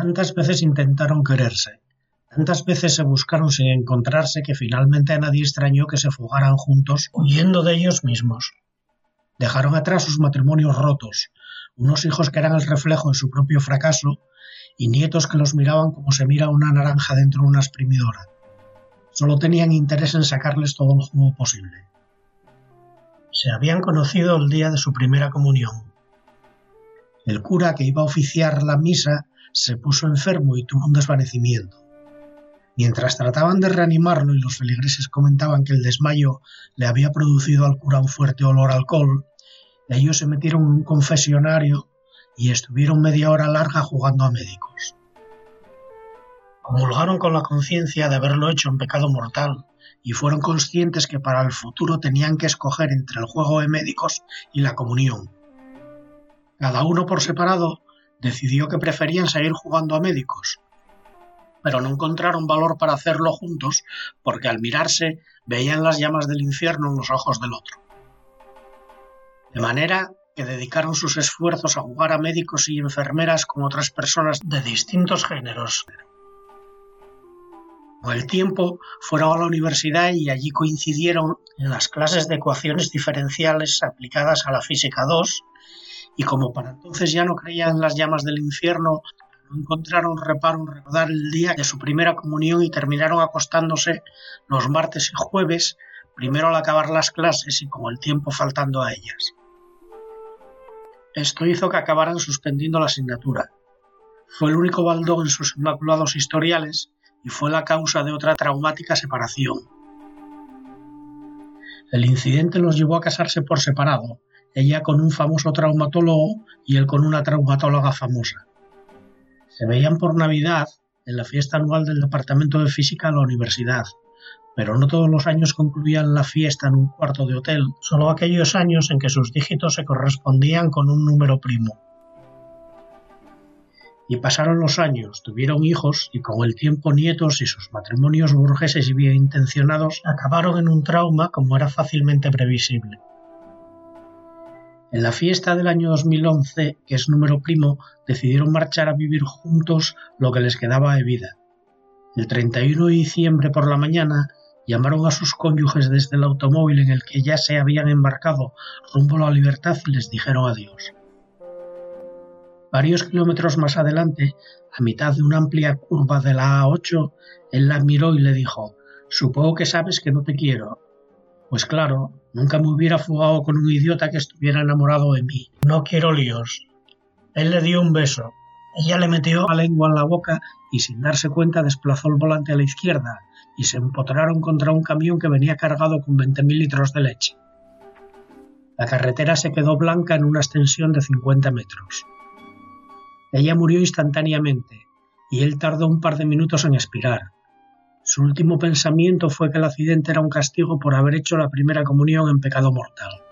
Tantas veces intentaron quererse, tantas veces se buscaron sin encontrarse que finalmente a nadie extrañó que se fugaran juntos, huyendo de ellos mismos. Dejaron atrás sus matrimonios rotos, unos hijos que eran el reflejo de su propio fracaso y nietos que los miraban como se mira una naranja dentro de una exprimidora. Solo tenían interés en sacarles todo el jugo posible. Se habían conocido el día de su primera comunión. El cura que iba a oficiar la misa se puso enfermo y tuvo un desvanecimiento. Mientras trataban de reanimarlo y los feligreses comentaban que el desmayo le había producido al cura un fuerte olor a alcohol, ellos se metieron en un confesionario y estuvieron media hora larga jugando a médicos. Comulgaron con la conciencia de haberlo hecho en pecado mortal y fueron conscientes que para el futuro tenían que escoger entre el juego de médicos y la comunión. Cada uno por separado decidió que preferían seguir jugando a médicos, pero no encontraron valor para hacerlo juntos porque al mirarse veían las llamas del infierno en los ojos del otro. De manera que dedicaron sus esfuerzos a jugar a médicos y enfermeras con otras personas de distintos géneros. Con el tiempo fueron a la universidad y allí coincidieron en las clases de ecuaciones diferenciales aplicadas a la física 2 y como para entonces ya no creían las llamas del infierno, no encontraron reparo en recordar el día de su primera comunión y terminaron acostándose los martes y jueves, primero al acabar las clases y con el tiempo faltando a ellas. Esto hizo que acabaran suspendiendo la asignatura. Fue el único baldón en sus inmaculados historiales y fue la causa de otra traumática separación. El incidente los llevó a casarse por separado, ella con un famoso traumatólogo y él con una traumatóloga famosa. Se veían por Navidad en la fiesta anual del Departamento de Física de la universidad, pero no todos los años concluían la fiesta en un cuarto de hotel, solo aquellos años en que sus dígitos se correspondían con un número primo. Y pasaron los años, tuvieron hijos y con el tiempo nietos y sus matrimonios burgueses y bien intencionados acabaron en un trauma como era fácilmente previsible. En la fiesta del año 2011, que es número primo, decidieron marchar a vivir juntos lo que les quedaba de vida. El 31 de diciembre por la mañana llamaron a sus cónyuges desde el automóvil en el que ya se habían embarcado rumbo a la libertad y les dijeron adiós. Varios kilómetros más adelante, a mitad de una amplia curva de la A8, él la miró y le dijo Supongo que sabes que no te quiero. Pues claro, nunca me hubiera fugado con un idiota que estuviera enamorado de mí. No quiero líos. Él le dio un beso. Ella le metió la lengua en la boca y sin darse cuenta desplazó el volante a la izquierda y se empotraron contra un camión que venía cargado con 20.000 litros de leche. La carretera se quedó blanca en una extensión de 50 metros. Ella murió instantáneamente y él tardó un par de minutos en expirar. Su último pensamiento fue que el accidente era un castigo por haber hecho la primera comunión en pecado mortal.